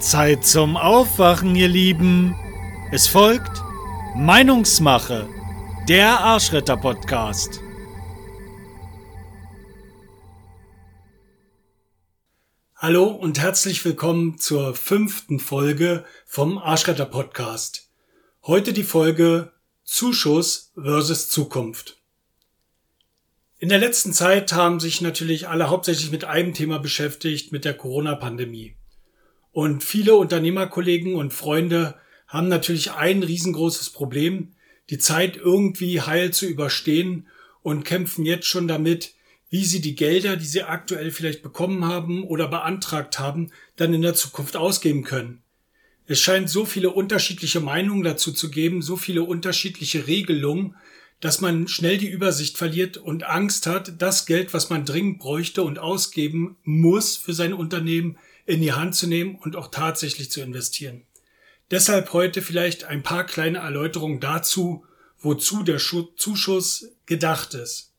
Zeit zum Aufwachen, ihr Lieben. Es folgt Meinungsmache, der Arschretter-Podcast. Hallo und herzlich willkommen zur fünften Folge vom Arschretter-Podcast. Heute die Folge Zuschuss versus Zukunft. In der letzten Zeit haben sich natürlich alle hauptsächlich mit einem Thema beschäftigt, mit der Corona-Pandemie. Und viele Unternehmerkollegen und Freunde haben natürlich ein riesengroßes Problem, die Zeit irgendwie heil zu überstehen und kämpfen jetzt schon damit, wie sie die Gelder, die sie aktuell vielleicht bekommen haben oder beantragt haben, dann in der Zukunft ausgeben können. Es scheint so viele unterschiedliche Meinungen dazu zu geben, so viele unterschiedliche Regelungen, dass man schnell die Übersicht verliert und Angst hat, das Geld, was man dringend bräuchte und ausgeben muss für sein Unternehmen, in die Hand zu nehmen und auch tatsächlich zu investieren. Deshalb heute vielleicht ein paar kleine Erläuterungen dazu, wozu der Zuschuss gedacht ist.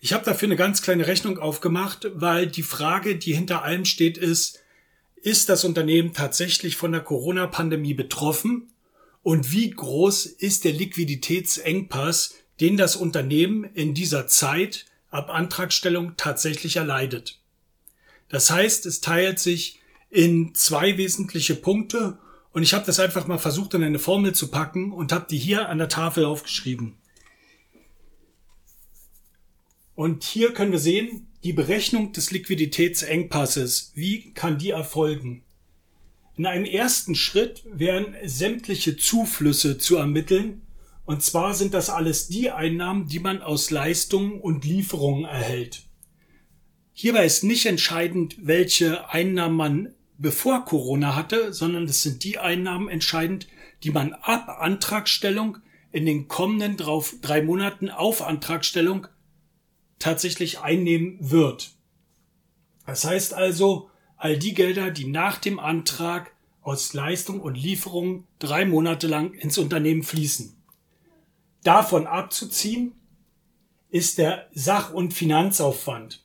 Ich habe dafür eine ganz kleine Rechnung aufgemacht, weil die Frage, die hinter allem steht, ist, ist das Unternehmen tatsächlich von der Corona-Pandemie betroffen und wie groß ist der Liquiditätsengpass, den das Unternehmen in dieser Zeit ab Antragstellung tatsächlich erleidet. Das heißt, es teilt sich in zwei wesentliche Punkte und ich habe das einfach mal versucht in eine Formel zu packen und habe die hier an der Tafel aufgeschrieben. Und hier können wir sehen, die Berechnung des Liquiditätsengpasses. Wie kann die erfolgen? In einem ersten Schritt wären sämtliche Zuflüsse zu ermitteln. Und zwar sind das alles die Einnahmen, die man aus Leistungen und Lieferungen erhält. Hierbei ist nicht entscheidend, welche Einnahmen man bevor Corona hatte, sondern es sind die Einnahmen entscheidend, die man ab Antragstellung in den kommenden drei Monaten auf Antragstellung tatsächlich einnehmen wird. Das heißt also, all die Gelder, die nach dem Antrag aus Leistung und Lieferung drei Monate lang ins Unternehmen fließen. Davon abzuziehen ist der Sach- und Finanzaufwand.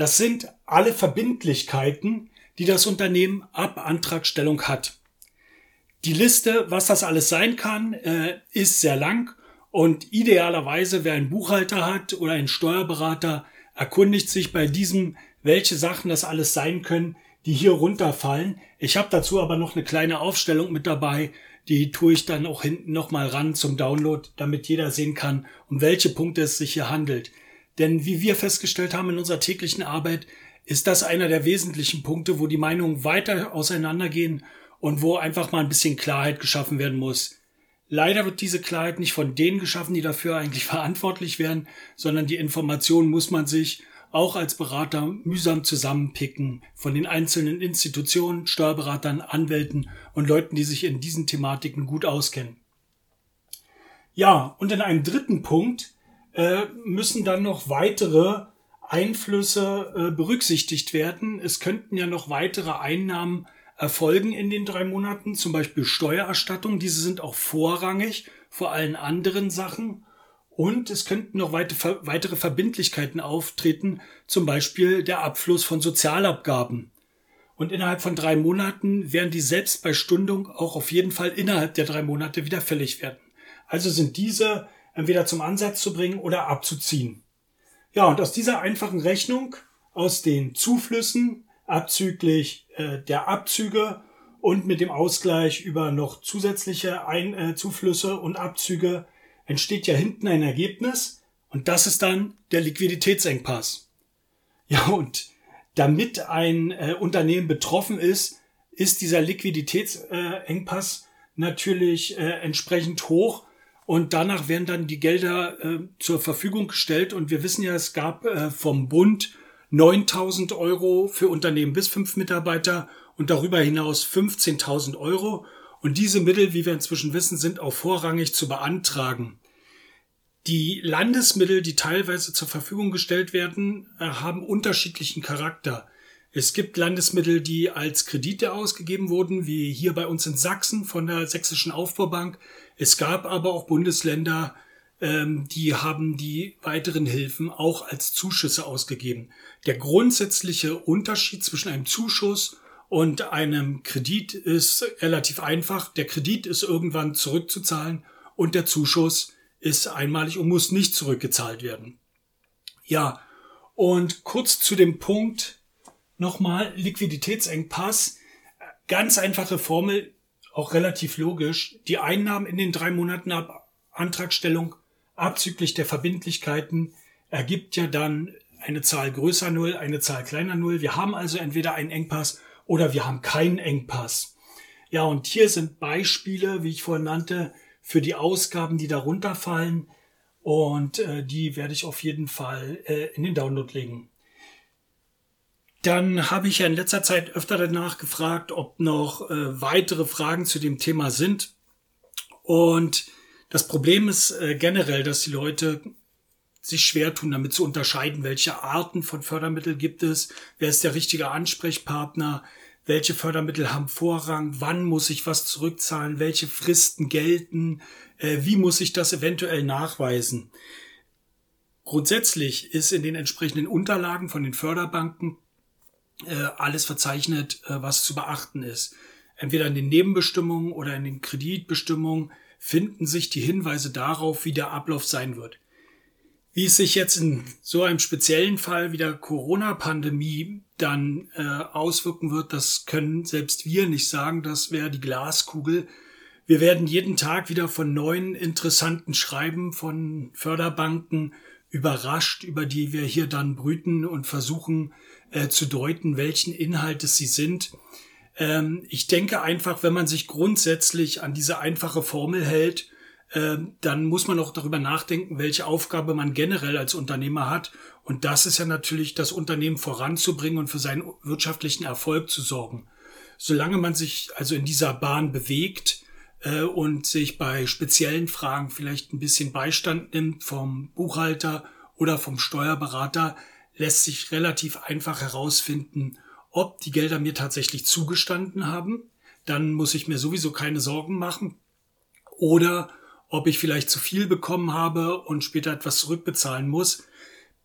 Das sind alle Verbindlichkeiten, die das Unternehmen ab Antragstellung hat. Die Liste, was das alles sein kann, äh, ist sehr lang und idealerweise, wer einen Buchhalter hat oder einen Steuerberater, erkundigt sich bei diesem welche Sachen das alles sein können, die hier runterfallen. Ich habe dazu aber noch eine kleine Aufstellung mit dabei, die tue ich dann auch hinten nochmal ran zum Download, damit jeder sehen kann, um welche Punkte es sich hier handelt. Denn wie wir festgestellt haben in unserer täglichen Arbeit, ist das einer der wesentlichen Punkte, wo die Meinungen weiter auseinandergehen und wo einfach mal ein bisschen Klarheit geschaffen werden muss. Leider wird diese Klarheit nicht von denen geschaffen, die dafür eigentlich verantwortlich wären, sondern die Information muss man sich auch als Berater mühsam zusammenpicken von den einzelnen Institutionen, Steuerberatern, Anwälten und Leuten, die sich in diesen Thematiken gut auskennen. Ja, und in einem dritten Punkt äh, müssen dann noch weitere Einflüsse äh, berücksichtigt werden. Es könnten ja noch weitere Einnahmen erfolgen in den drei Monaten, zum Beispiel Steuererstattung. Diese sind auch vorrangig vor allen anderen Sachen. Und es könnten noch weitere Verbindlichkeiten auftreten, zum Beispiel der Abfluss von Sozialabgaben. Und innerhalb von drei Monaten werden die selbst bei Stundung auch auf jeden Fall innerhalb der drei Monate wieder fällig werden. Also sind diese entweder zum Ansatz zu bringen oder abzuziehen. Ja, und aus dieser einfachen Rechnung, aus den Zuflüssen abzüglich äh, der Abzüge und mit dem Ausgleich über noch zusätzliche Ein äh, Zuflüsse und Abzüge entsteht ja hinten ein Ergebnis und das ist dann der Liquiditätsengpass. Ja, und damit ein äh, Unternehmen betroffen ist, ist dieser Liquiditätsengpass natürlich äh, entsprechend hoch und danach werden dann die Gelder äh, zur Verfügung gestellt und wir wissen ja, es gab äh, vom Bund 9000 Euro für Unternehmen bis fünf Mitarbeiter und darüber hinaus 15.000 Euro. Und diese Mittel, wie wir inzwischen wissen, sind auch vorrangig zu beantragen. Die Landesmittel, die teilweise zur Verfügung gestellt werden, äh, haben unterschiedlichen Charakter. Es gibt Landesmittel, die als Kredite ausgegeben wurden, wie hier bei uns in Sachsen von der Sächsischen Aufbaubank. Es gab aber auch Bundesländer, ähm, die haben die weiteren Hilfen auch als Zuschüsse ausgegeben. Der grundsätzliche Unterschied zwischen einem Zuschuss Und einem Kredit ist relativ einfach. Der Kredit ist irgendwann zurückzuzahlen und der Zuschuss ist einmalig und muss nicht zurückgezahlt werden. Ja, und kurz zu dem Punkt nochmal Liquiditätsengpass. Ganz einfache Formel, auch relativ logisch. Die Einnahmen in den drei Monaten ab Antragstellung abzüglich der Verbindlichkeiten ergibt ja dann eine Zahl größer Null, eine Zahl kleiner Null. Wir haben also entweder einen Engpass oder wir haben keinen Engpass. Ja, und hier sind Beispiele, wie ich vorhin nannte, für die Ausgaben, die darunter fallen. Und äh, die werde ich auf jeden Fall äh, in den Download legen. Dann habe ich ja in letzter Zeit öfter danach gefragt, ob noch äh, weitere Fragen zu dem Thema sind. Und das Problem ist äh, generell, dass die Leute sich schwer tun, damit zu unterscheiden, welche Arten von Fördermittel gibt es, wer ist der richtige Ansprechpartner, welche Fördermittel haben Vorrang, wann muss ich was zurückzahlen, welche Fristen gelten, äh, wie muss ich das eventuell nachweisen. Grundsätzlich ist in den entsprechenden Unterlagen von den Förderbanken äh, alles verzeichnet, äh, was zu beachten ist. Entweder in den Nebenbestimmungen oder in den Kreditbestimmungen finden sich die Hinweise darauf, wie der Ablauf sein wird. Wie es sich jetzt in so einem speziellen Fall wie der Corona-Pandemie dann äh, auswirken wird, das können selbst wir nicht sagen. Das wäre die Glaskugel. Wir werden jeden Tag wieder von neuen interessanten Schreiben von Förderbanken überrascht, über die wir hier dann brüten und versuchen äh, zu deuten, welchen Inhaltes sie sind. Ähm, ich denke einfach, wenn man sich grundsätzlich an diese einfache Formel hält, äh, dann muss man auch darüber nachdenken, welche Aufgabe man generell als Unternehmer hat. Und das ist ja natürlich, das Unternehmen voranzubringen und für seinen wirtschaftlichen Erfolg zu sorgen. Solange man sich also in dieser Bahn bewegt, äh, und sich bei speziellen Fragen vielleicht ein bisschen Beistand nimmt vom Buchhalter oder vom Steuerberater, lässt sich relativ einfach herausfinden, ob die Gelder mir tatsächlich zugestanden haben. Dann muss ich mir sowieso keine Sorgen machen. Oder ob ich vielleicht zu viel bekommen habe und später etwas zurückbezahlen muss.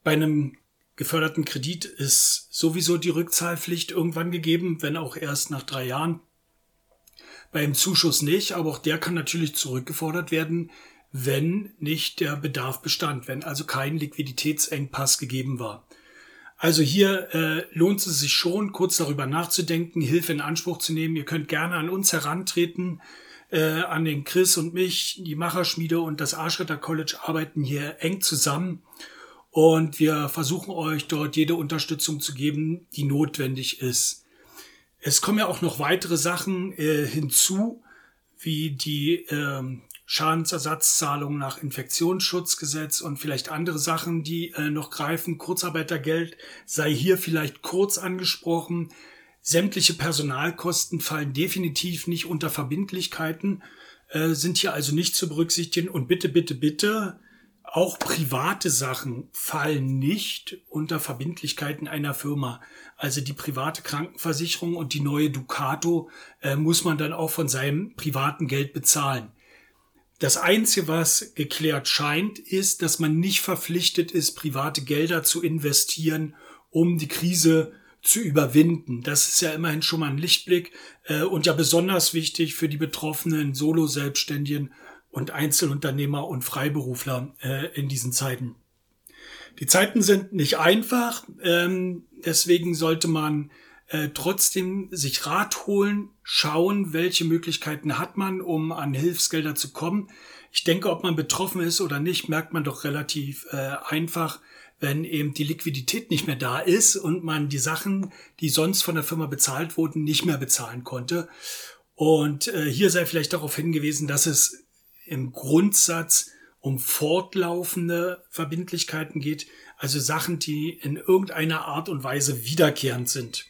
Bei einem geförderten Kredit ist sowieso die Rückzahlpflicht irgendwann gegeben, wenn auch erst nach drei Jahren. Beim Zuschuss nicht, aber auch der kann natürlich zurückgefordert werden, wenn nicht der Bedarf bestand, wenn also kein Liquiditätsengpass gegeben war. Also hier äh, lohnt es sich schon, kurz darüber nachzudenken, Hilfe in Anspruch zu nehmen. Ihr könnt gerne an uns herantreten, äh, an den Chris und mich. Die Macherschmiede und das Arschritter College arbeiten hier eng zusammen und wir versuchen euch dort jede Unterstützung zu geben, die notwendig ist. Es kommen ja auch noch weitere Sachen äh, hinzu, wie die ähm, Schadensersatzzahlung nach Infektionsschutzgesetz und vielleicht andere Sachen, die äh, noch greifen. Kurzarbeitergeld sei hier vielleicht kurz angesprochen. Sämtliche Personalkosten fallen definitiv nicht unter Verbindlichkeiten, äh, sind hier also nicht zu berücksichtigen. Und bitte, bitte, bitte, auch private Sachen fallen nicht unter Verbindlichkeiten einer Firma. Also die private Krankenversicherung und die neue Ducato äh, muss man dann auch von seinem privaten Geld bezahlen. Das Einzige, was geklärt scheint, ist, dass man nicht verpflichtet ist, private Gelder zu investieren, um die Krise zu überwinden. Das ist ja immerhin schon mal ein Lichtblick äh, und ja besonders wichtig für die betroffenen Solo-Selbstständigen und Einzelunternehmer und Freiberufler äh, in diesen Zeiten. Die Zeiten sind nicht einfach, ähm, deswegen sollte man äh, trotzdem sich Rat holen, schauen, welche Möglichkeiten hat man, um an Hilfsgelder zu kommen. Ich denke, ob man betroffen ist oder nicht, merkt man doch relativ äh, einfach, wenn eben die Liquidität nicht mehr da ist und man die Sachen, die sonst von der Firma bezahlt wurden, nicht mehr bezahlen konnte. Und äh, hier sei vielleicht darauf hingewiesen, dass es im Grundsatz um fortlaufende Verbindlichkeiten geht, also Sachen, die in irgendeiner Art und Weise wiederkehrend sind.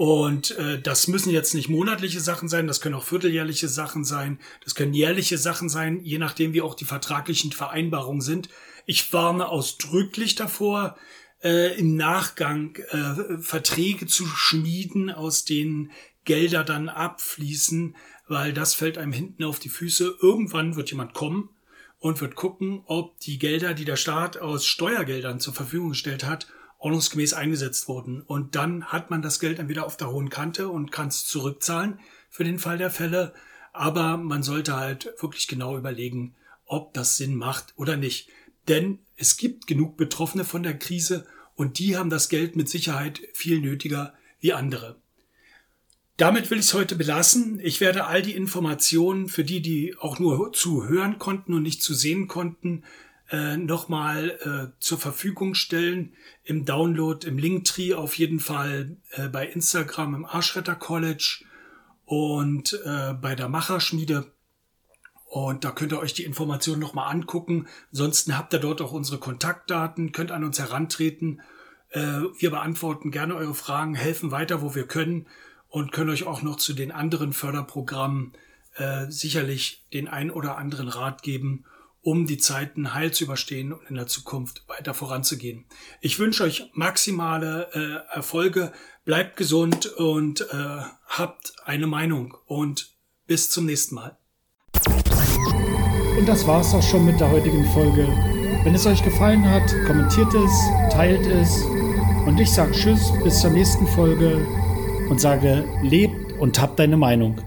Und äh, das müssen jetzt nicht monatliche Sachen sein, das können auch vierteljährliche Sachen sein, das können jährliche Sachen sein, je nachdem wie auch die vertraglichen Vereinbarungen sind. Ich warne ausdrücklich davor, äh, im Nachgang äh, Verträge zu schmieden, aus denen Gelder dann abfließen, weil das fällt einem hinten auf die Füße. Irgendwann wird jemand kommen und wird gucken, ob die Gelder, die der Staat aus Steuergeldern zur Verfügung gestellt hat, ordnungsgemäß eingesetzt wurden. Und dann hat man das Geld dann wieder auf der hohen Kante und kann es zurückzahlen für den Fall der Fälle. Aber man sollte halt wirklich genau überlegen, ob das Sinn macht oder nicht. Denn es gibt genug Betroffene von der Krise und die haben das Geld mit Sicherheit viel nötiger wie andere. Damit will ich es heute belassen. Ich werde all die Informationen für die, die auch nur zu hören konnten und nicht zu sehen konnten, äh, nochmal äh, zur Verfügung stellen. Im Download, im Linktree auf jeden Fall äh, bei Instagram im Arschretter College und äh, bei der Macherschmiede. Und da könnt ihr euch die Informationen nochmal angucken. Ansonsten habt ihr dort auch unsere Kontaktdaten, könnt an uns herantreten. Äh, wir beantworten gerne eure Fragen, helfen weiter, wo wir können und können euch auch noch zu den anderen Förderprogrammen äh, sicherlich den ein oder anderen Rat geben um die Zeiten heil zu überstehen und in der Zukunft weiter voranzugehen. Ich wünsche euch maximale äh, Erfolge, bleibt gesund und äh, habt eine Meinung und bis zum nächsten Mal. Und das war's auch schon mit der heutigen Folge. Wenn es euch gefallen hat, kommentiert es, teilt es und ich sage Tschüss bis zur nächsten Folge und sage, lebt und habt deine Meinung.